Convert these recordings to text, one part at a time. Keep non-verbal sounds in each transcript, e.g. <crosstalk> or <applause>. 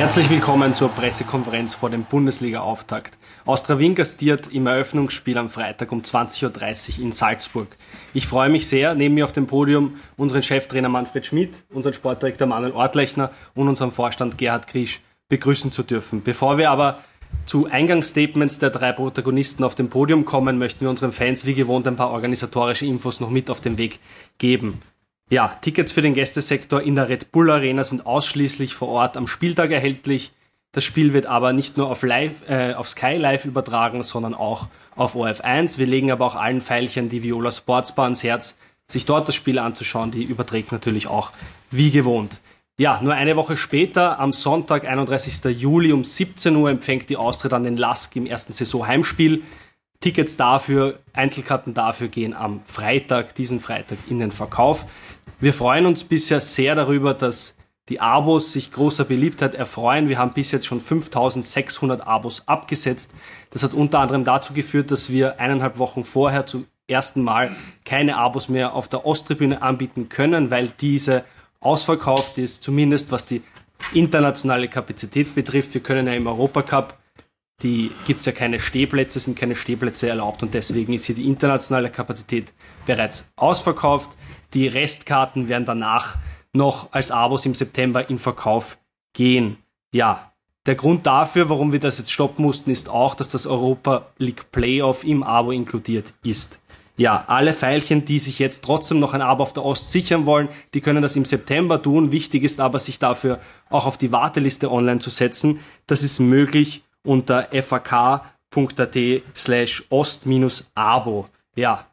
Herzlich willkommen zur Pressekonferenz vor dem Bundesliga-Auftakt. Austria Wien gastiert im Eröffnungsspiel am Freitag um 20.30 Uhr in Salzburg. Ich freue mich sehr, neben mir auf dem Podium unseren Cheftrainer Manfred Schmidt, unseren Sportdirektor Manuel Ortlechner und unseren Vorstand Gerhard Griesch begrüßen zu dürfen. Bevor wir aber zu Eingangsstatements der drei Protagonisten auf dem Podium kommen, möchten wir unseren Fans wie gewohnt ein paar organisatorische Infos noch mit auf den Weg geben. Ja, Tickets für den Gästesektor in der Red Bull Arena sind ausschließlich vor Ort am Spieltag erhältlich. Das Spiel wird aber nicht nur auf, live, äh, auf Sky Live übertragen, sondern auch auf OF1. Wir legen aber auch allen Pfeilchen die Viola Sportsbar ans Herz, sich dort das Spiel anzuschauen. Die überträgt natürlich auch wie gewohnt. Ja, nur eine Woche später, am Sonntag, 31. Juli um 17 Uhr, empfängt die Austria dann den Lask im ersten Saisonheimspiel. Tickets dafür, Einzelkarten dafür gehen am Freitag, diesen Freitag in den Verkauf. Wir freuen uns bisher sehr darüber, dass die Abos sich großer Beliebtheit erfreuen. Wir haben bis jetzt schon 5600 Abos abgesetzt. Das hat unter anderem dazu geführt, dass wir eineinhalb Wochen vorher zum ersten Mal keine Abos mehr auf der Osttribüne anbieten können, weil diese ausverkauft ist, zumindest was die internationale Kapazität betrifft. Wir können ja im Europacup die gibt es ja keine Stehplätze, sind keine Stehplätze erlaubt und deswegen ist hier die internationale Kapazität bereits ausverkauft. Die Restkarten werden danach noch als Abos im September in Verkauf gehen. Ja, der Grund dafür, warum wir das jetzt stoppen mussten, ist auch, dass das Europa League Playoff im Abo inkludiert ist. Ja, alle Pfeilchen, die sich jetzt trotzdem noch ein Abo auf der Ost sichern wollen, die können das im September tun. Wichtig ist aber, sich dafür auch auf die Warteliste online zu setzen. Das ist möglich unter fak.at slash ost-abo. Ja,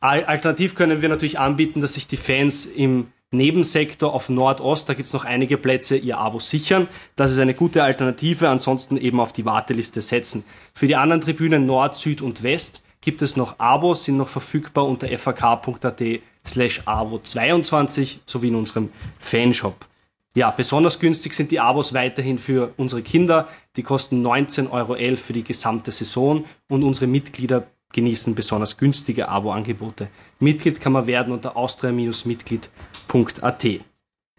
alternativ können wir natürlich anbieten, dass sich die Fans im Nebensektor auf Nordost, da gibt es noch einige Plätze, ihr Abo sichern. Das ist eine gute Alternative, ansonsten eben auf die Warteliste setzen. Für die anderen Tribünen Nord, Süd und West gibt es noch Abos, sind noch verfügbar unter fak.at slash abo 22 sowie in unserem Fanshop. Ja, besonders günstig sind die Abos weiterhin für unsere Kinder. Die kosten 19,11 Euro für die gesamte Saison und unsere Mitglieder genießen besonders günstige Abo-Angebote. Mitglied kann man werden unter austria-mitglied.at.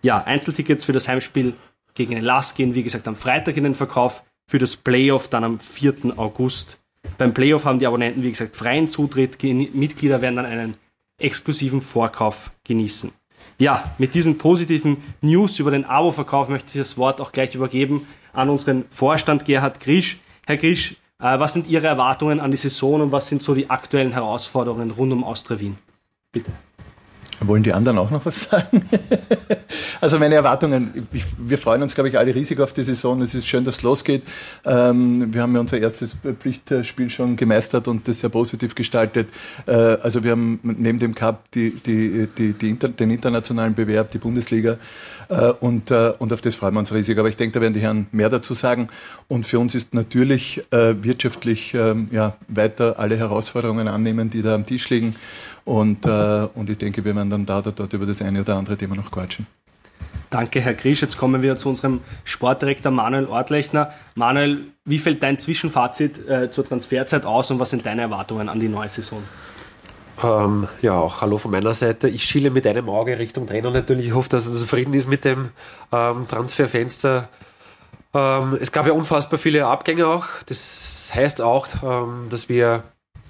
Ja, Einzeltickets für das Heimspiel gegen den LAS gehen, wie gesagt, am Freitag in den Verkauf, für das Playoff dann am 4. August. Beim Playoff haben die Abonnenten, wie gesagt, freien Zutritt. Mitglieder werden dann einen exklusiven Vorkauf genießen. Ja, mit diesen positiven News über den Abo-Verkauf möchte ich das Wort auch gleich übergeben an unseren Vorstand Gerhard Grisch. Herr Grisch, äh, was sind Ihre Erwartungen an die Saison und was sind so die aktuellen Herausforderungen rund um Austria Wien? Bitte. Wollen die anderen auch noch was sagen? <laughs> also meine Erwartungen, wir freuen uns, glaube ich, alle riesig auf die Saison. Es ist schön, dass es losgeht. Ähm, wir haben ja unser erstes Pflichtspiel schon gemeistert und das sehr positiv gestaltet. Äh, also wir haben neben dem Cup die, die, die, die den internationalen Bewerb, die Bundesliga äh, und, äh, und auf das freuen wir uns riesig. Aber ich denke, da werden die Herren mehr dazu sagen. Und für uns ist natürlich wirtschaftlich ähm, ja, weiter alle Herausforderungen annehmen, die da am Tisch liegen. Und, äh, und ich denke, wir werden dann da oder dort über das eine oder andere Thema noch quatschen. Danke, Herr Grisch. Jetzt kommen wir zu unserem Sportdirektor Manuel Ortlechner. Manuel, wie fällt dein Zwischenfazit äh, zur Transferzeit aus und was sind deine Erwartungen an die neue Saison? Ähm, ja, auch hallo von meiner Seite. Ich schiele mit einem Auge Richtung Trainer natürlich. Ich hoffe, dass er zufrieden ist mit dem ähm, Transferfenster. Ähm, es gab ja unfassbar viele Abgänge auch. Das heißt auch, ähm, dass wir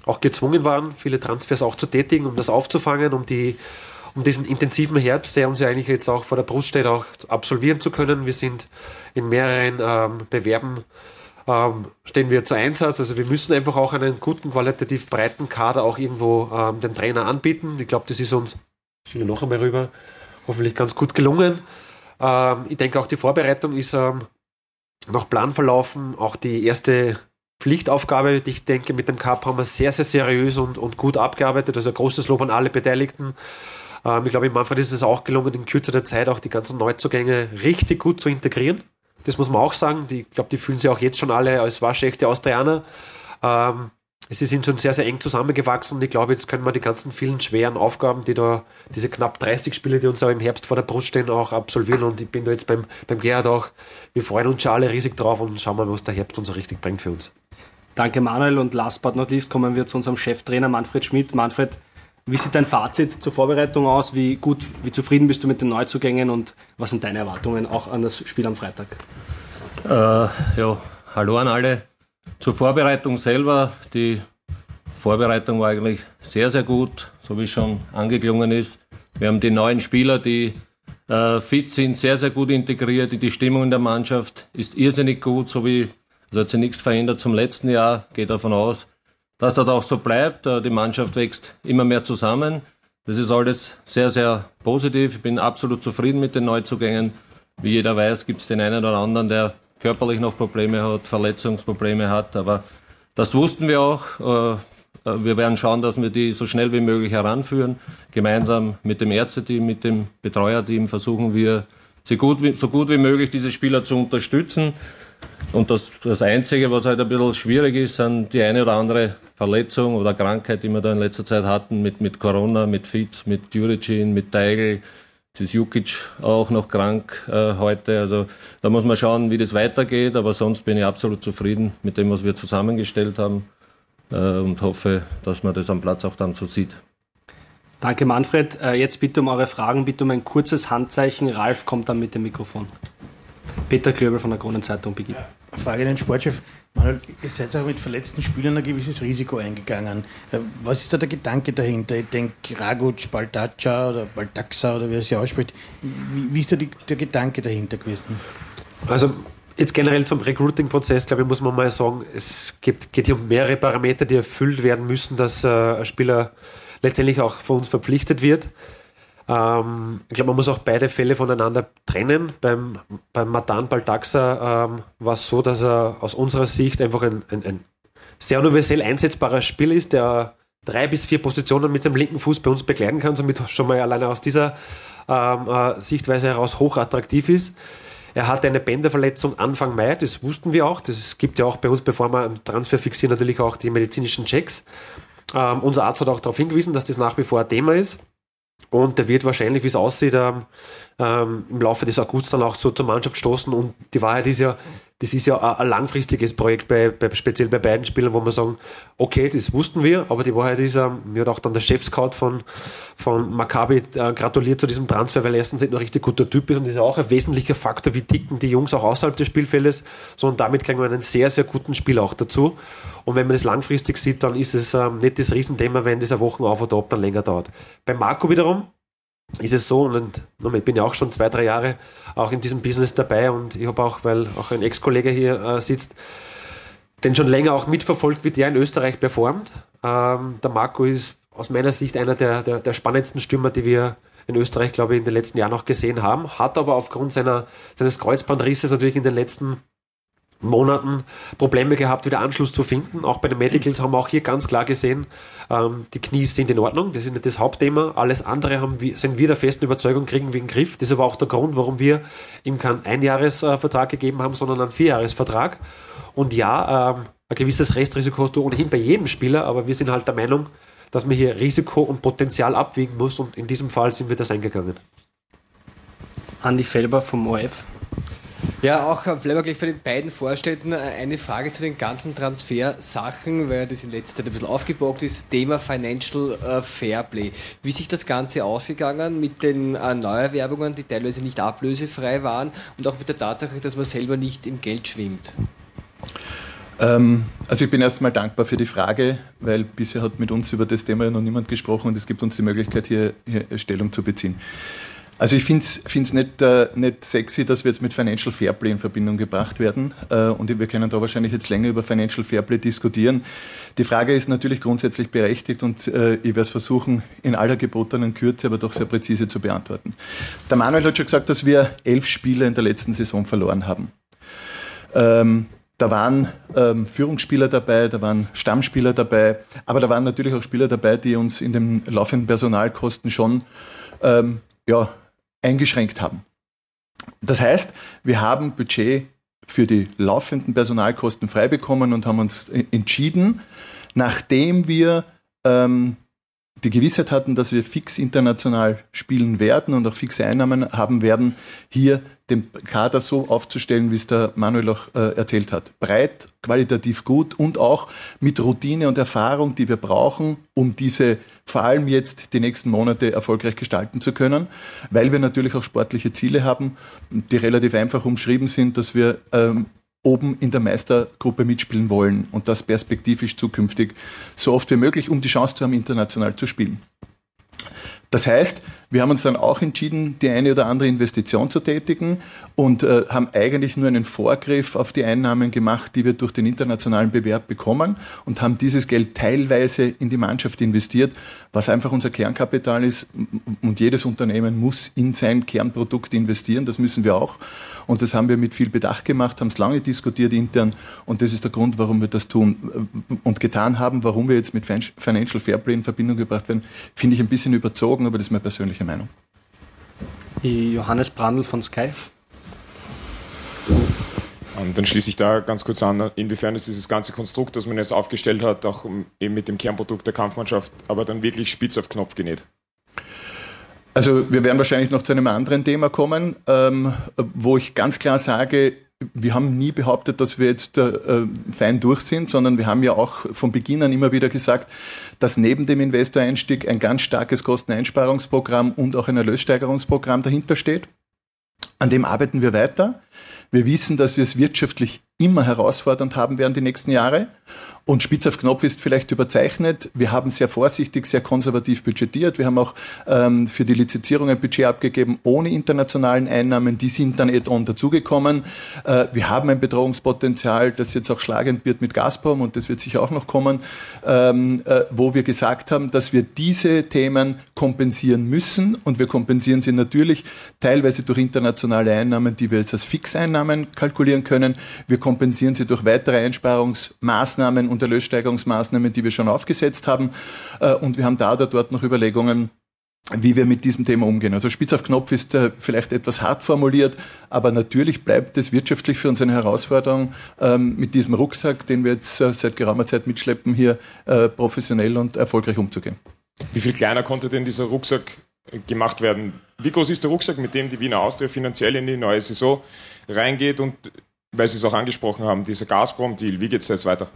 auch gezwungen waren, viele Transfers auch zu tätigen, um das aufzufangen, um die um diesen intensiven Herbst, der uns ja eigentlich jetzt auch vor der Brust steht, auch absolvieren zu können. Wir sind in mehreren ähm, Bewerben ähm, stehen wir zu Einsatz. Also wir müssen einfach auch einen guten, qualitativ breiten Kader auch irgendwo ähm, dem Trainer anbieten. Ich glaube, das ist uns, ich will noch einmal rüber, hoffentlich ganz gut gelungen. Ähm, ich denke auch die Vorbereitung ist ähm, nach Plan verlaufen. Auch die erste Pflichtaufgabe. Ich denke, mit dem Cup haben wir sehr, sehr seriös und, und gut abgearbeitet. Also großes Lob an alle Beteiligten. Ähm, ich glaube, in Manfred ist es auch gelungen, in kürzerer Zeit auch die ganzen Neuzugänge richtig gut zu integrieren. Das muss man auch sagen. Die, ich glaube, die fühlen sich auch jetzt schon alle als waschechte Austrianer. Ähm, sie sind schon sehr, sehr eng zusammengewachsen und ich glaube, jetzt können wir die ganzen vielen schweren Aufgaben, die da, diese knapp 30 Spiele, die uns auch im Herbst vor der Brust stehen, auch absolvieren und ich bin da jetzt beim, beim Gerhard auch, wir freuen uns schon alle riesig drauf und schauen mal, was der Herbst uns so richtig bringt für uns. Danke Manuel und last but not least kommen wir zu unserem Cheftrainer Manfred Schmidt. Manfred, wie sieht dein Fazit zur Vorbereitung aus? Wie gut, wie zufrieden bist du mit den Neuzugängen und was sind deine Erwartungen auch an das Spiel am Freitag? Äh, ja, hallo an alle. Zur Vorbereitung selber. Die Vorbereitung war eigentlich sehr, sehr gut, so wie schon angeklungen ist. Wir haben die neuen Spieler, die äh, fit sind, sehr, sehr gut integriert. Die Stimmung in der Mannschaft ist irrsinnig gut, so wie, also hat sich nichts verändert zum letzten Jahr. Geht davon aus, dass das auch so bleibt. Äh, die Mannschaft wächst immer mehr zusammen. Das ist alles sehr, sehr positiv. Ich bin absolut zufrieden mit den Neuzugängen. Wie jeder weiß, gibt es den einen oder anderen, der körperlich noch Probleme hat, Verletzungsprobleme hat. Aber das wussten wir auch. Äh, wir werden schauen, dass wir die so schnell wie möglich heranführen. Gemeinsam mit dem Ärzteteam, mit dem Betreuerteam versuchen wir, so gut so gut wie möglich diese Spieler zu unterstützen. Und das, das Einzige, was halt ein bisschen schwierig ist, sind die eine oder andere Verletzung oder Krankheit, die wir da in letzter Zeit hatten, mit, mit Corona, mit Fitz, mit Djuricin, mit Teigl. Jetzt ist Jukic auch noch krank äh, heute. Also da muss man schauen, wie das weitergeht. Aber sonst bin ich absolut zufrieden mit dem, was wir zusammengestellt haben äh, und hoffe, dass man das am Platz auch dann so sieht. Danke, Manfred. Äh, jetzt bitte um eure Fragen, bitte um ein kurzes Handzeichen. Ralf kommt dann mit dem Mikrofon. Peter Klöbel von der Kronenzeitung beginnt. Frage an den Sportchef. Manuel, ihr seid auch mit verletzten Spielern ein gewisses Risiko eingegangen. Äh, was ist da der Gedanke dahinter? Ich denke, Raguc, Baldaca oder Baldaxa oder wie er sie ausspricht. Wie, wie ist da die, der Gedanke dahinter gewesen? Also jetzt generell zum Recruiting-Prozess, glaube ich, muss man mal sagen, es geht, geht hier um mehrere Parameter, die erfüllt werden müssen, dass äh, ein Spieler letztendlich auch von uns verpflichtet wird. Ähm, ich glaube, man muss auch beide Fälle voneinander trennen. Beim, beim Matan Baldaxa ähm, war es so, dass er aus unserer Sicht einfach ein, ein, ein sehr universell einsetzbarer Spiel ist, der drei bis vier Positionen mit seinem linken Fuß bei uns begleiten kann, somit schon mal alleine aus dieser ähm, äh, Sichtweise heraus hochattraktiv ist. Er hatte eine Bänderverletzung Anfang Mai, das wussten wir auch. Das gibt ja auch bei uns, bevor wir einen Transfer fixieren, natürlich auch die medizinischen Checks. Ähm, unser Arzt hat auch darauf hingewiesen, dass das nach wie vor ein Thema ist. Und der wird wahrscheinlich, wie es aussieht, ähm, ähm, im Laufe des Augusts dann auch so zur Mannschaft stoßen. Und die Wahrheit ist ja, das ist ja ein, langfristiges Projekt, bei, bei, speziell bei beiden Spielern, wo wir sagen, okay, das wussten wir, aber die Wahrheit ist, ähm, mir hat auch dann der Chefscout von, von Maccabi äh, gratuliert zu diesem Transfer, weil er erstens nicht ein richtig guter Typ ist und ist auch ein wesentlicher Faktor, wie ticken die Jungs auch außerhalb des Spielfeldes, sondern damit kriegen wir einen sehr, sehr guten Spiel auch dazu. Und wenn man das langfristig sieht, dann ist es ähm, nicht das Riesenthema, wenn das eine Woche auf oder ab dann länger dauert. Bei Marco wiederum, ist es so, und ich bin ja auch schon zwei, drei Jahre auch in diesem Business dabei und ich habe auch, weil auch ein Ex-Kollege hier äh, sitzt, den schon länger auch mitverfolgt, wie der in Österreich performt. Ähm, der Marco ist aus meiner Sicht einer der, der, der spannendsten Stürmer, die wir in Österreich, glaube ich, in den letzten Jahren auch gesehen haben. Hat aber aufgrund seiner, seines Kreuzbandrisses natürlich in den letzten Monaten Probleme gehabt, wieder Anschluss zu finden. Auch bei den Medicals haben wir auch hier ganz klar gesehen, ähm, die Knie sind in Ordnung. Das ist nicht das Hauptthema. Alles andere haben wir, sind wir der festen Überzeugung, kriegen wir in den Griff. Das ist aber auch der Grund, warum wir ihm keinen Einjahresvertrag gegeben haben, sondern einen Vierjahresvertrag. Und ja, ähm, ein gewisses Restrisiko hast du ohnehin bei jedem Spieler, aber wir sind halt der Meinung, dass man hier Risiko und Potenzial abwiegen muss und in diesem Fall sind wir das eingegangen. Andi Felber vom ORF. Ja, auch bleiben wir gleich bei den beiden Vorstädten. Eine Frage zu den ganzen Transfersachen, weil das in letzter Zeit ein bisschen aufgebockt ist. Thema Financial äh, Fairplay. Wie sich das Ganze ausgegangen mit den äh, Neuerwerbungen, die teilweise nicht ablösefrei waren und auch mit der Tatsache, dass man selber nicht im Geld schwimmt? Ähm, also ich bin erstmal dankbar für die Frage, weil bisher hat mit uns über das Thema noch niemand gesprochen und es gibt uns die Möglichkeit, hier, hier Stellung zu beziehen. Also ich finde es nicht, äh, nicht sexy, dass wir jetzt mit Financial Fairplay in Verbindung gebracht werden. Äh, und wir können da wahrscheinlich jetzt länger über Financial Fairplay diskutieren. Die Frage ist natürlich grundsätzlich berechtigt und äh, ich werde es versuchen, in aller gebotenen Kürze, aber doch sehr präzise zu beantworten. Der Manuel hat schon gesagt, dass wir elf Spiele in der letzten Saison verloren haben. Ähm, da waren ähm, Führungsspieler dabei, da waren Stammspieler dabei, aber da waren natürlich auch Spieler dabei, die uns in den laufenden Personalkosten schon ähm, ja, eingeschränkt haben. Das heißt, wir haben Budget für die laufenden Personalkosten frei bekommen und haben uns entschieden, nachdem wir ähm, die Gewissheit hatten, dass wir fix international spielen werden und auch fixe Einnahmen haben werden, hier den Kader so aufzustellen, wie es der Manuel auch äh, erzählt hat. Breit, qualitativ gut und auch mit Routine und Erfahrung, die wir brauchen, um diese vor allem jetzt die nächsten Monate erfolgreich gestalten zu können, weil wir natürlich auch sportliche Ziele haben, die relativ einfach umschrieben sind, dass wir ähm, oben in der Meistergruppe mitspielen wollen und das perspektivisch zukünftig so oft wie möglich, um die Chance zu haben, international zu spielen. Das heißt, wir haben uns dann auch entschieden, die eine oder andere Investition zu tätigen und äh, haben eigentlich nur einen Vorgriff auf die Einnahmen gemacht, die wir durch den internationalen Bewerb bekommen und haben dieses Geld teilweise in die Mannschaft investiert, was einfach unser Kernkapital ist. Und jedes Unternehmen muss in sein Kernprodukt investieren. Das müssen wir auch. Und das haben wir mit viel Bedacht gemacht, haben es lange diskutiert intern. Und das ist der Grund, warum wir das tun und getan haben. Warum wir jetzt mit Financial Fairplay in Verbindung gebracht werden, finde ich ein bisschen überzogen, aber das ist meine persönliche Meinung. Johannes Brandl von Sky. Und dann schließe ich da ganz kurz an, inwiefern ist dieses ganze Konstrukt, das man jetzt aufgestellt hat, auch eben mit dem Kernprodukt der Kampfmannschaft, aber dann wirklich spitz auf Knopf genäht. Also wir werden wahrscheinlich noch zu einem anderen Thema kommen, ähm, wo ich ganz klar sage, wir haben nie behauptet, dass wir jetzt äh, fein durch sind, sondern wir haben ja auch von Beginn an immer wieder gesagt, dass neben dem Investoreinstieg ein ganz starkes Kosteneinsparungsprogramm und auch ein Erlössteigerungsprogramm dahinter steht. An dem arbeiten wir weiter. Wir wissen, dass wir es wirtschaftlich immer herausfordernd haben werden die nächsten Jahre. Und spitz auf Knopf ist vielleicht überzeichnet. Wir haben sehr vorsichtig, sehr konservativ budgetiert. Wir haben auch ähm, für die Lizenzierung ein Budget abgegeben ohne internationalen Einnahmen. Die sind dann add-on dazugekommen. Äh, wir haben ein Bedrohungspotenzial, das jetzt auch schlagend wird mit Gazprom und das wird sicher auch noch kommen, ähm, äh, wo wir gesagt haben, dass wir diese Themen kompensieren müssen. Und wir kompensieren sie natürlich teilweise durch internationale Einnahmen, die wir jetzt als Fixeinnahmen kalkulieren können. Wir kompensieren sie durch weitere Einsparungsmaßnahmen und Erlössteigerungsmaßnahmen, die wir schon aufgesetzt haben. Äh, und wir haben da oder dort noch Überlegungen, wie wir mit diesem Thema umgehen. Also Spitz auf Knopf ist äh, vielleicht etwas hart formuliert, aber natürlich bleibt es wirtschaftlich für uns eine Herausforderung, ähm, mit diesem Rucksack, den wir jetzt äh, seit geraumer Zeit mitschleppen, hier professionell und erfolgreich umzugehen. Wie viel kleiner konnte denn dieser Rucksack gemacht werden? Wie groß ist der Rucksack, mit dem die Wiener Austria finanziell in die neue Saison reingeht und weil Sie es auch angesprochen haben, dieser Gazprom-Deal, wie geht es jetzt weiter?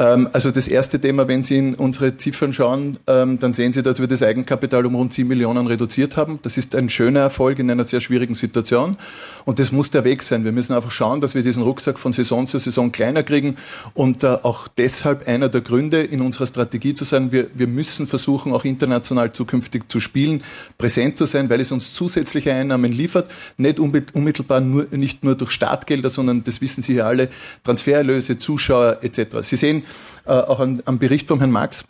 Ähm, also das erste Thema, wenn Sie in unsere Ziffern schauen, ähm, dann sehen Sie, dass wir das Eigenkapital um rund 7 Millionen reduziert haben. Das ist ein schöner Erfolg in einer sehr schwierigen Situation. Und das muss der Weg sein. Wir müssen einfach schauen, dass wir diesen Rucksack von Saison zu Saison kleiner kriegen. Und äh, auch deshalb einer der Gründe in unserer Strategie zu sagen, wir, wir müssen versuchen, auch international zukünftig zu spielen, präsent zu sein, weil es uns zusätzliche Einnahmen liefert. Nicht unmittelbar nur, nicht nur durch Startgelder, sondern das wissen Sie ja alle, Transfererlöse, Zuschauer etc. Sie sehen, äh, auch an, am Bericht von Herrn Max,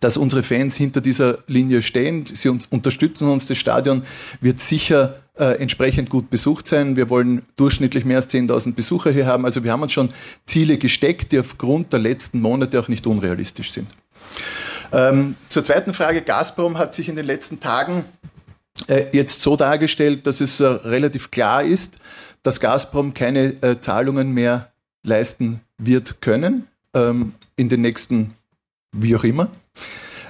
dass unsere Fans hinter dieser Linie stehen. Sie uns, unterstützen uns. Das Stadion wird sicher äh, entsprechend gut besucht sein. Wir wollen durchschnittlich mehr als 10.000 Besucher hier haben. Also wir haben uns schon Ziele gesteckt, die aufgrund der letzten Monate auch nicht unrealistisch sind. Ähm, zur zweiten Frage. Gazprom hat sich in den letzten Tagen äh, jetzt so dargestellt, dass es äh, relativ klar ist, dass Gazprom keine äh, Zahlungen mehr leisten wird können ähm, in den nächsten, wie auch immer.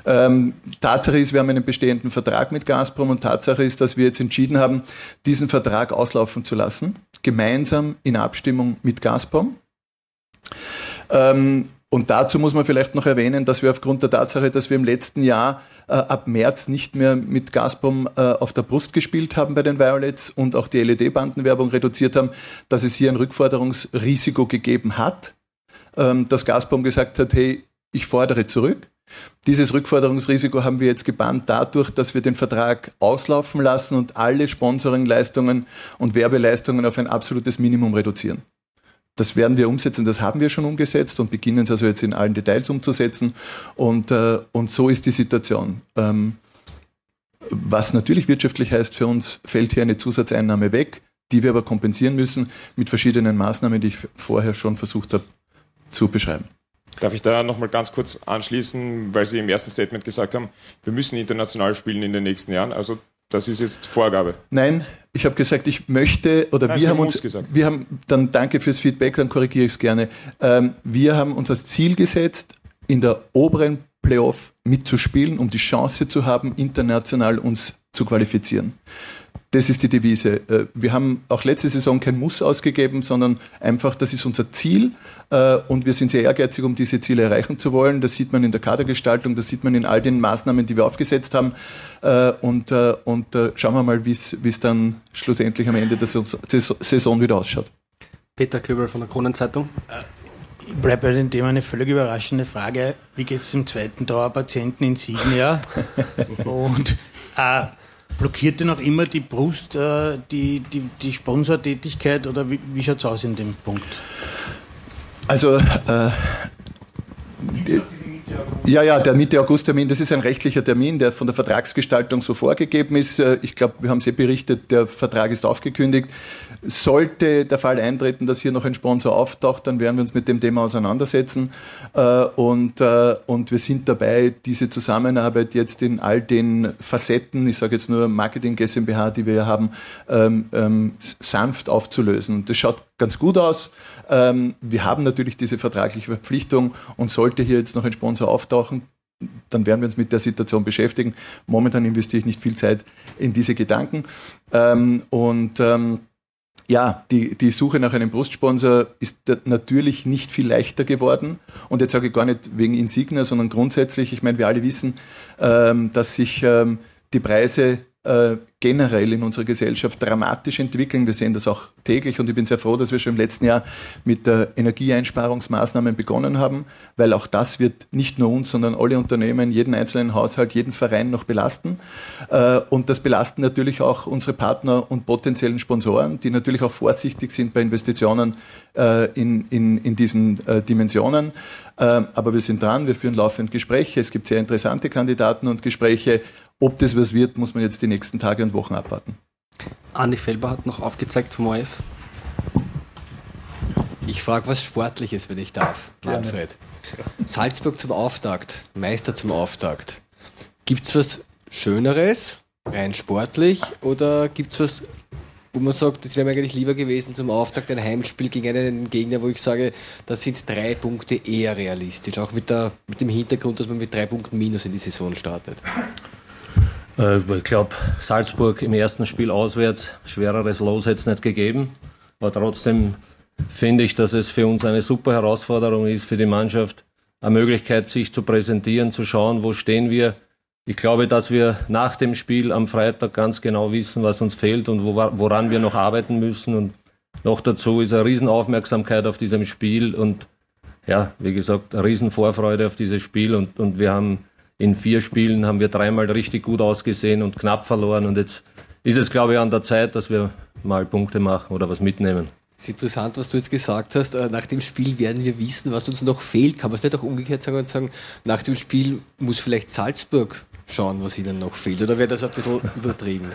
Ähm, Tatsache ist, wir haben einen bestehenden Vertrag mit Gazprom und Tatsache ist, dass wir jetzt entschieden haben, diesen Vertrag auslaufen zu lassen, gemeinsam in Abstimmung mit Gazprom. Ähm, und dazu muss man vielleicht noch erwähnen, dass wir aufgrund der Tatsache, dass wir im letzten Jahr äh, ab März nicht mehr mit Gazprom äh, auf der Brust gespielt haben bei den Violets und auch die LED-Bandenwerbung reduziert haben, dass es hier ein Rückforderungsrisiko gegeben hat ähm, dass Gazprom gesagt hat, hey, ich fordere zurück. Dieses Rückforderungsrisiko haben wir jetzt gebannt dadurch, dass wir den Vertrag auslaufen lassen und alle Sponsoringleistungen und Werbeleistungen auf ein absolutes Minimum reduzieren. Das werden wir umsetzen, das haben wir schon umgesetzt und beginnen es also jetzt in allen Details umzusetzen. Und, äh, und so ist die Situation. Ähm, was natürlich wirtschaftlich heißt, für uns fällt hier eine Zusatzeinnahme weg, die wir aber kompensieren müssen mit verschiedenen Maßnahmen, die ich vorher schon versucht habe zu beschreiben. Darf ich da nochmal ganz kurz anschließen, weil Sie im ersten Statement gesagt haben, wir müssen international spielen in den nächsten Jahren. Also das ist jetzt Vorgabe. Nein, ich habe gesagt, ich möchte oder Nein, wir haben uns, gesagt. wir haben, dann danke fürs Feedback, dann korrigiere ich es gerne. Ähm, wir haben uns als Ziel gesetzt, in der oberen Playoff mitzuspielen, um die Chance zu haben, international uns zu qualifizieren. Das ist die Devise. Äh, wir haben auch letzte Saison kein Muss ausgegeben, sondern einfach, das ist unser Ziel äh, und wir sind sehr ehrgeizig, um diese Ziele erreichen zu wollen. Das sieht man in der Kadergestaltung, das sieht man in all den Maßnahmen, die wir aufgesetzt haben. Äh, und, und schauen wir mal, wie es dann schlussendlich am Ende der Saison wieder ausschaut. Peter Klöbel von der Kronenzeitung. Ich bleibe bei dem Thema eine völlig überraschende Frage. Wie geht es dem zweiten Dauerpatienten in Signia? <laughs> Und äh, blockiert dir noch immer die Brust äh, die, die, die Sponsortätigkeit oder wie, wie schaut es aus in dem Punkt? Also, äh, ja, ja, der Mitte-August-Termin, das ist ein rechtlicher Termin, der von der Vertragsgestaltung so vorgegeben ist. Äh, ich glaube, wir haben es eh berichtet, der Vertrag ist aufgekündigt. Sollte der Fall eintreten, dass hier noch ein Sponsor auftaucht, dann werden wir uns mit dem Thema auseinandersetzen. Äh, und, äh, und wir sind dabei, diese Zusammenarbeit jetzt in all den Facetten, ich sage jetzt nur Marketing GmbH, die wir haben, ähm, ähm, sanft aufzulösen. Und das schaut ganz gut aus. Ähm, wir haben natürlich diese vertragliche Verpflichtung und sollte hier jetzt noch ein Sponsor auftauchen, dann werden wir uns mit der Situation beschäftigen. Momentan investiere ich nicht viel Zeit in diese Gedanken. und ja, die, die Suche nach einem Brustsponsor ist natürlich nicht viel leichter geworden. Und jetzt sage ich gar nicht wegen Insignia, sondern grundsätzlich, ich meine, wir alle wissen, ähm, dass sich ähm, die Preise äh, generell in unserer Gesellschaft dramatisch entwickeln. Wir sehen das auch täglich und ich bin sehr froh, dass wir schon im letzten Jahr mit äh, Energieeinsparungsmaßnahmen begonnen haben, weil auch das wird nicht nur uns, sondern alle Unternehmen, jeden einzelnen Haushalt, jeden Verein noch belasten. Äh, und das belasten natürlich auch unsere Partner und potenziellen Sponsoren, die natürlich auch vorsichtig sind bei Investitionen äh, in, in, in diesen äh, Dimensionen. Aber wir sind dran, wir führen laufend Gespräche. Es gibt sehr interessante Kandidaten und Gespräche ob das was wird, muss man jetzt die nächsten Tage und Wochen abwarten. Andi Felber hat noch aufgezeigt vom OF. Ich frage was Sportliches, wenn ich darf, Manfred. Salzburg zum Auftakt, Meister zum Auftakt. Gibt es was Schöneres, rein sportlich, oder gibt es was, wo man sagt, das wäre mir eigentlich lieber gewesen zum Auftakt ein Heimspiel gegen einen Gegner, wo ich sage, da sind drei Punkte eher realistisch, auch mit, der, mit dem Hintergrund, dass man mit drei Punkten Minus in die Saison startet? Äh, ich glaube, Salzburg im ersten Spiel auswärts, schwereres Los hätte es nicht gegeben. Aber trotzdem finde ich, dass es für uns eine super Herausforderung ist, für die Mannschaft eine Möglichkeit, sich zu präsentieren, zu schauen, wo stehen wir. Ich glaube, dass wir nach dem Spiel am Freitag ganz genau wissen, was uns fehlt und woran wir noch arbeiten müssen. Und noch dazu ist eine Riesenaufmerksamkeit auf diesem Spiel und ja, wie gesagt, eine Riesenvorfreude auf dieses Spiel und, und wir haben in vier Spielen haben wir dreimal richtig gut ausgesehen und knapp verloren. Und jetzt ist es, glaube ich, an der Zeit, dass wir mal Punkte machen oder was mitnehmen. Es ist interessant, was du jetzt gesagt hast. Äh, nach dem Spiel werden wir wissen, was uns noch fehlt. Kann man es nicht auch umgekehrt sagen und sagen, nach dem Spiel muss vielleicht Salzburg schauen, was ihnen noch fehlt? Oder wäre das ein bisschen <laughs> übertrieben?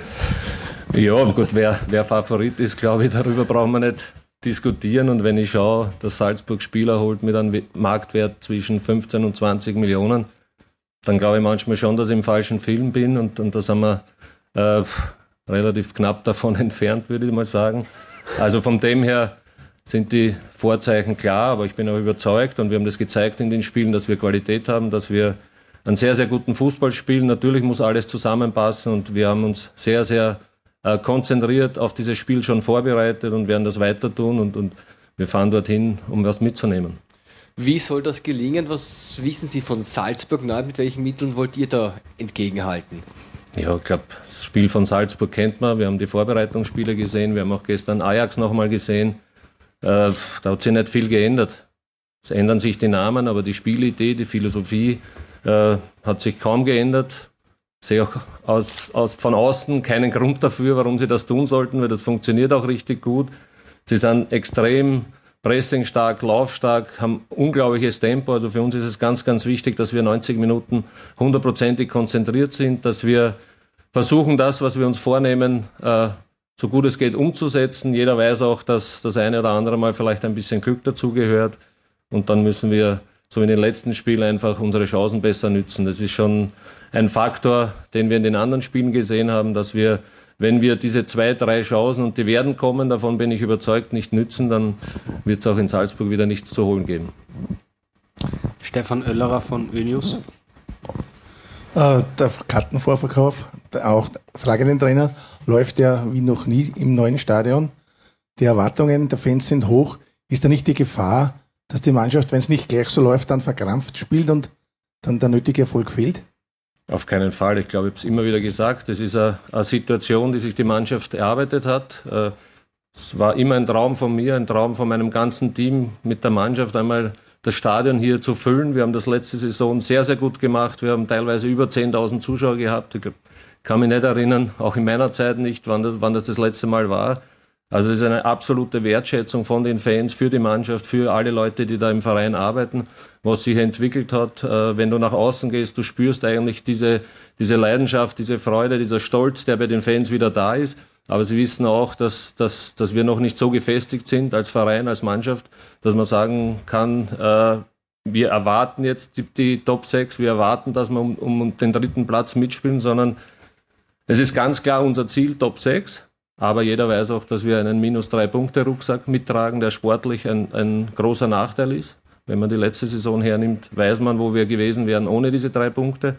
Ja, gut, wer, wer Favorit ist, glaube ich, darüber brauchen wir nicht diskutieren. Und wenn ich schaue, dass Salzburg Spieler holt mit einem Marktwert zwischen 15 und 20 Millionen, dann glaube ich manchmal schon, dass ich im falschen Film bin und, und da sind wir äh, relativ knapp davon <laughs> entfernt, würde ich mal sagen. Also von dem her sind die Vorzeichen klar, aber ich bin auch überzeugt und wir haben das gezeigt in den Spielen, dass wir Qualität haben, dass wir einen sehr, sehr guten Fußball spielen. Natürlich muss alles zusammenpassen und wir haben uns sehr, sehr äh, konzentriert auf dieses Spiel schon vorbereitet und werden das weiter tun und, und wir fahren dorthin, um was mitzunehmen. Wie soll das gelingen? Was wissen Sie von Salzburg? Na, mit welchen Mitteln wollt ihr da entgegenhalten? Ja, ich glaube, das Spiel von Salzburg kennt man. Wir haben die Vorbereitungsspiele gesehen. Wir haben auch gestern Ajax nochmal gesehen. Äh, da hat sich nicht viel geändert. Es ändern sich die Namen, aber die Spielidee, die Philosophie äh, hat sich kaum geändert. Ich sehe auch aus, aus, von außen keinen Grund dafür, warum sie das tun sollten, weil das funktioniert auch richtig gut. Sie sind extrem Pressing stark, laufstark, haben unglaubliches Tempo. Also für uns ist es ganz, ganz wichtig, dass wir 90 Minuten hundertprozentig konzentriert sind, dass wir versuchen, das, was wir uns vornehmen, äh, so gut es geht umzusetzen. Jeder weiß auch, dass das eine oder andere Mal vielleicht ein bisschen Glück dazugehört. Und dann müssen wir, so in den letzten Spielen, einfach unsere Chancen besser nützen. Das ist schon ein Faktor, den wir in den anderen Spielen gesehen haben, dass wir wenn wir diese zwei, drei Chancen, und die werden kommen, davon bin ich überzeugt, nicht nützen, dann wird es auch in Salzburg wieder nichts zu holen geben. Stefan Oellerer von ÖNews. Äh, der Kartenvorverkauf, auch Frage an den Trainer, läuft ja wie noch nie im neuen Stadion. Die Erwartungen der Fans sind hoch. Ist da nicht die Gefahr, dass die Mannschaft, wenn es nicht gleich so läuft, dann verkrampft spielt und dann der nötige Erfolg fehlt? Auf keinen Fall. Ich glaube, ich habe es immer wieder gesagt. Das ist eine, eine, Situation, die sich die Mannschaft erarbeitet hat. Äh, es war immer ein Traum von mir, ein Traum von meinem ganzen Team mit der Mannschaft einmal das Stadion hier zu füllen. Wir haben das letzte Saison sehr, sehr gut gemacht. Wir haben teilweise über 10.000 Zuschauer gehabt. Ich kann mich nicht erinnern, auch in meiner Zeit nicht, wann das, wann das das letzte Mal war. Also es ist eine absolute Wertschätzung von den Fans für die Mannschaft, für alle Leute, die da im Verein arbeiten, was sich entwickelt hat. Äh, wenn du nach außen gehst, du spürst eigentlich diese, diese Leidenschaft, diese Freude, dieser Stolz, der bei den Fans wieder da ist. Aber sie wissen auch, dass, dass, dass wir noch nicht so gefestigt sind als Verein, als Mannschaft, dass man sagen kann, äh, wir erwarten jetzt die, die, Top 6, wir erwarten, dass wir um, um den dritten Platz mitspielen, sondern es ist ganz klar unser Ziel, Top 6. Aber jeder weiß auch, dass wir einen minus drei Punkte Rucksack mittragen, der sportlich ein, ein großer Nachteil ist. Wenn man die letzte Saison hernimmt, weiß man, wo wir gewesen wären ohne diese drei Punkte.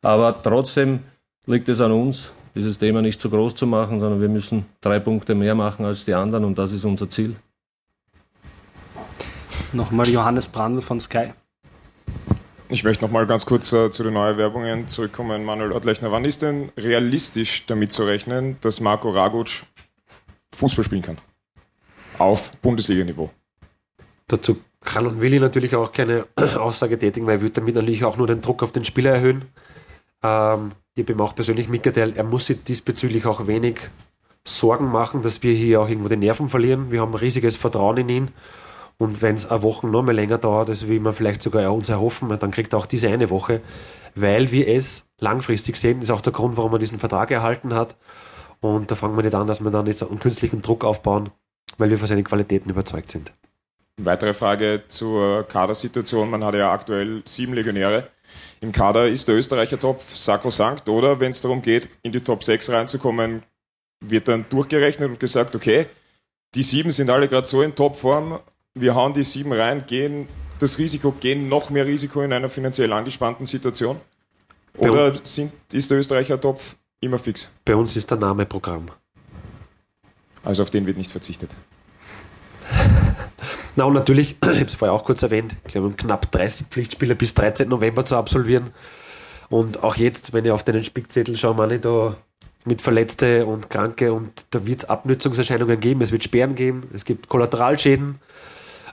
Aber trotzdem liegt es an uns, dieses Thema nicht zu groß zu machen, sondern wir müssen drei Punkte mehr machen als die anderen und das ist unser Ziel. Nochmal Johannes Brandl von Sky. Ich möchte noch mal ganz kurz äh, zu den Neuerwerbungen zurückkommen. Manuel Ottlechner, wann ist denn realistisch damit zu rechnen, dass Marco Raguc Fußball spielen kann? Auf Bundesliga-Niveau. Dazu kann und will ich natürlich auch keine <clears throat> Aussage tätigen, weil er wird damit natürlich auch nur den Druck auf den Spieler erhöhen. Ähm, ich habe ihm auch persönlich mitgeteilt, er muss sich diesbezüglich auch wenig Sorgen machen, dass wir hier auch irgendwo die Nerven verlieren. Wir haben riesiges Vertrauen in ihn und wenn es eine Woche noch mal länger dauert, als wie wir vielleicht sogar uns erhoffen, dann kriegt er auch diese eine Woche, weil wir es langfristig sehen. Das ist auch der Grund, warum man diesen Vertrag erhalten hat. Und da fangen wir nicht an, dass wir dann jetzt einen künstlichen Druck aufbauen, weil wir von seinen Qualitäten überzeugt sind. Weitere Frage zur Kadersituation. Man hat ja aktuell sieben Legionäre. Im Kader ist der Österreicher Topf sakrosankt oder wenn es darum geht, in die Top 6 reinzukommen, wird dann durchgerechnet und gesagt, okay, die sieben sind alle gerade so in Topform, wir hauen die sieben rein, gehen das Risiko, gehen noch mehr Risiko in einer finanziell angespannten Situation? Oder sind, ist der Österreicher Topf immer fix? Bei uns ist der Name Programm. Also auf den wird nicht verzichtet. <laughs> Na und natürlich, <clears throat> ich habe es vorher auch kurz erwähnt, ich glaube, knapp 30 Pflichtspiele bis 13. November zu absolvieren. Und auch jetzt, wenn ich auf den Spickzettel schaue, meine da mit Verletzte und Kranke und da wird es Abnützungserscheinungen geben, es wird Sperren geben, es gibt Kollateralschäden.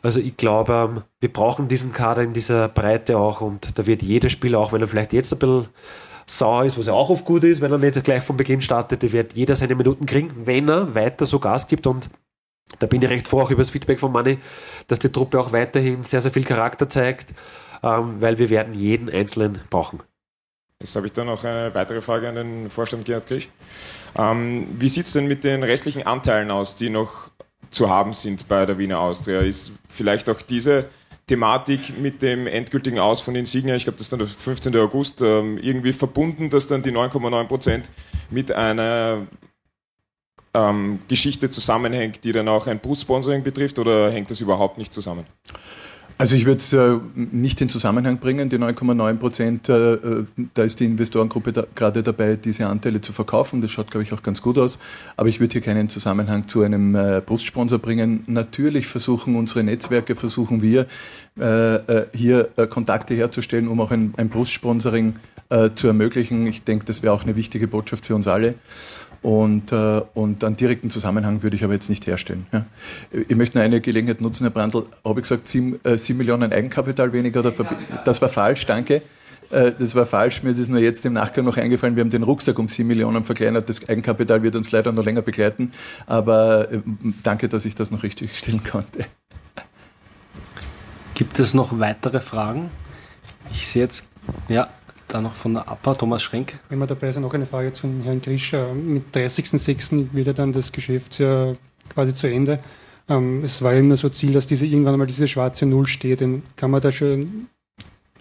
Also ich glaube, ähm, wir brauchen diesen Kader in dieser Breite auch und da wird jeder Spieler, auch wenn er vielleicht jetzt ein bisschen sauer ist, was ja auch oft gut ist, wenn er nicht gleich von Beginn startet, der wird jeder seine Minuten kriegen, wenn er weiter so Gas gibt und da bin ich recht froh auch über das Feedback von Manni, dass die Truppe auch weiterhin sehr, sehr viel Charakter zeigt, ähm, weil wir werden jeden Einzelnen brauchen. Jetzt habe ich da noch eine weitere Frage an den Vorstand Gerhard Krisch. Ähm, wie sieht es denn mit den restlichen Anteilen aus, die noch zu haben sind bei der Wiener Austria. Ist vielleicht auch diese Thematik mit dem endgültigen Aus von Insignia, ich glaube, das ist dann der 15. August, ähm, irgendwie verbunden, dass dann die 9,9 Prozent mit einer ähm, Geschichte zusammenhängt, die dann auch ein Bussponsoring betrifft oder hängt das überhaupt nicht zusammen? Also ich würde es äh, nicht in Zusammenhang bringen, die 9,9 Prozent, äh, äh, da ist die Investorengruppe da, gerade dabei, diese Anteile zu verkaufen. Das schaut, glaube ich, auch ganz gut aus. Aber ich würde hier keinen Zusammenhang zu einem äh, Brustsponsor bringen. Natürlich versuchen unsere Netzwerke, versuchen wir äh, äh, hier Kontakte herzustellen, um auch ein, ein Brustsponsoring zu ermöglichen. Ich denke, das wäre auch eine wichtige Botschaft für uns alle. Und, äh, und einen direkten Zusammenhang würde ich aber jetzt nicht herstellen. Ja. Ich möchte nur eine Gelegenheit nutzen, Herr Brandl. Habe ich gesagt, sieben, äh, sieben Millionen Eigenkapital weniger? Oder das war falsch, danke. Äh, das war falsch. Mir ist es nur jetzt im Nachgang noch eingefallen, wir haben den Rucksack um sieben Millionen verkleinert. Das Eigenkapital wird uns leider noch länger begleiten. Aber äh, danke, dass ich das noch richtig stellen konnte. Gibt es noch weitere Fragen? Ich sehe jetzt, ja, dann noch von der APA, Thomas Schrenk. Wenn wir dabei sind, noch eine Frage zu Herrn Grischer. Mit 30.06. wird ja dann das Geschäftsjahr quasi zu Ende. Ähm, es war ja immer so Ziel, dass diese irgendwann einmal diese schwarze Null steht. Und kann man da schon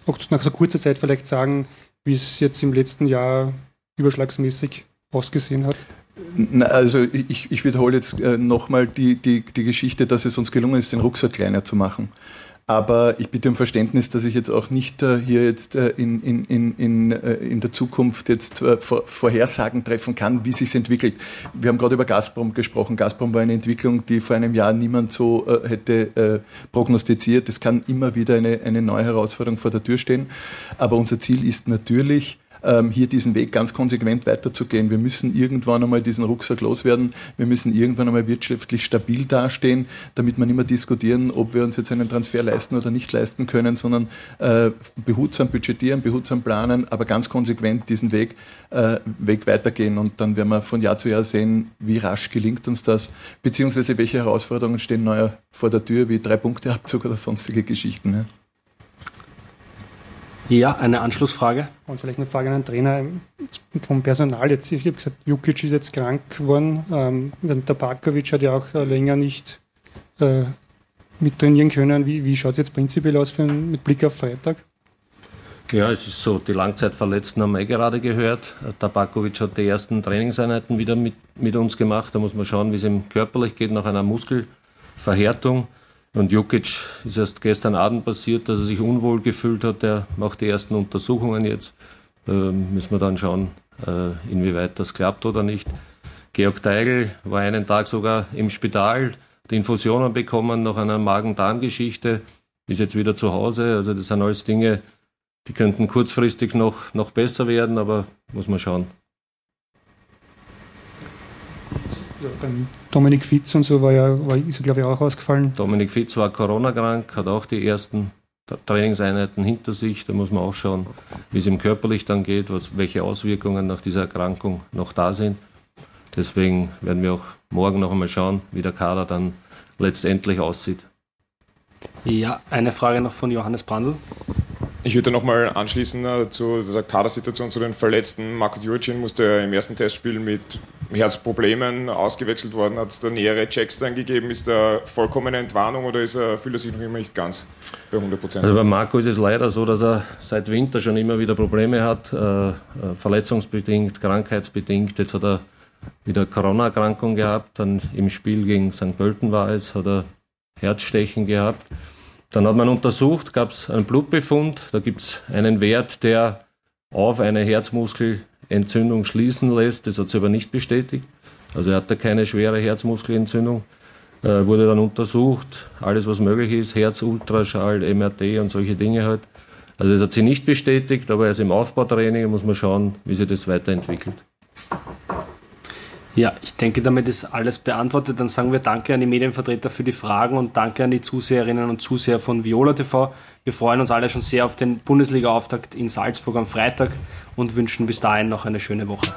auch nach so kurzer Zeit vielleicht sagen, wie es jetzt im letzten Jahr überschlagsmäßig ausgesehen hat? Na, also ich, ich wiederhole jetzt äh, nochmal die, die, die Geschichte, dass es uns gelungen ist, den Rucksack kleiner zu machen. Aber ich bitte um Verständnis, dass ich jetzt auch nicht äh, hier jetzt äh, in, in, in, in, äh, in der Zukunft jetzt äh, vor, Vorhersagen treffen kann, wie sich entwickelt. Wir haben gerade über Gazprom gesprochen. Gazprom war eine Entwicklung, die vor einem Jahr niemand so äh, hätte äh, prognostiziert. Es kann immer wieder eine, eine neue Herausforderung vor der Tür stehen. Aber unser Ziel ist natürlich, ähm, hier diesen Weg ganz konsequent weiterzugehen. Wir müssen irgendwann einmal diesen Rucksack loswerden. Wir müssen irgendwann einmal wirtschaftlich stabil dastehen, damit wir nicht mehr diskutieren, ob wir uns jetzt einen Transfer leisten oder nicht leisten können, sondern äh, behutsam budgetieren, behutsam planen, aber ganz konsequent diesen Weg, äh, Weg weitergehen. Und dann werden wir von Jahr zu Jahr sehen, wie rasch gelingt uns das, beziehungsweise welche Herausforderungen stehen neuer vor der Tür, wie drei Punkte Abzug oder sonstige Geschichten. Ne? Ja, eine Anschlussfrage. Und vielleicht eine Frage an den Trainer vom Personal. Jetzt, ich habe gesagt, Jukic ist jetzt krank geworden. Ähm, der Barkovic hat ja auch äh, länger nicht äh, mit trainieren können. Wie, wie schaut es jetzt prinzipiell aus für, mit Blick auf Freitag? Ja, es ist so, die Langzeitverletzten haben wir eh gerade gehört. Tabakovic hat die ersten Trainingseinheiten wieder mit, mit uns gemacht. Da muss man schauen, wie es ihm körperlich geht nach einer Muskelverhärtung. Und Jukic ist erst gestern Abend passiert, dass er sich unwohl gefühlt hat. Er macht die ersten Untersuchungen jetzt. Da müssen wir dann schauen, äh, inwieweit das klappt oder nicht. Georg Teigl war einen Tag sogar im Spital, die Infusionen bekommen nach einer Magen-Darm-Geschichte, ist jetzt wieder zu Hause. Also das sind alles Dinge, die könnten kurzfristig noch, noch besser werden, aber muss man schauen. Ja, beim Dominik Fitz und so war ja, war, ist er glaube ich auch ausgefallen. Dominik Fitz war Corona-krank, hat auch die ersten Trainingseinheiten hinter sich. Da muss man auch schauen, wie es ihm körperlich dann geht, was, welche Auswirkungen nach dieser Erkrankung noch da sind. Deswegen werden wir auch morgen noch einmal schauen, wie der Kader dann letztendlich aussieht. Ja, eine Frage noch von Johannes Brandl. Ich würde nochmal anschließen äh, zu der Kadersituation zu den Verletzten. Marco Jurcin musste im ersten Testspiel mit Herzproblemen ausgewechselt worden. Hat es da nähere Checks dann gegeben? Ist da vollkommene Entwarnung oder ist er, fühlt er sich noch immer nicht ganz bei 100 Prozent? Also bei Marco ist es leider so, dass er seit Winter schon immer wieder Probleme hat, äh, äh verletzungsbedingt, krankheitsbedingt. Jetzt hat er wieder Corona-Erkrankung gehabt, dann im Spiel gegen St. Pölten war es, hat er Herzstechen gehabt. Dann hat man untersucht, gab es einen Blutbefund, da gibt es einen Wert, der auf eine Herzmuskelentzündung schließen lässt. Das hat sie aber nicht bestätigt. Also er hatte keine schwere Herzmuskelentzündung. Äh, wurde dann untersucht, alles was möglich ist, Herzultraschall, MRT und solche Dinge halt. Also das hat sie nicht bestätigt, aber er ist im Aufbautraining, muss man schauen, wie sich das weiterentwickelt. Ja, ich denke, damit ist alles beantwortet. Dann sagen wir Danke an die Medienvertreter für die Fragen und Danke an die Zuseherinnen und Zuseher von Viola TV. Wir freuen uns alle schon sehr auf den Bundesliga-Auftakt in Salzburg am Freitag und wünschen bis dahin noch eine schöne Woche.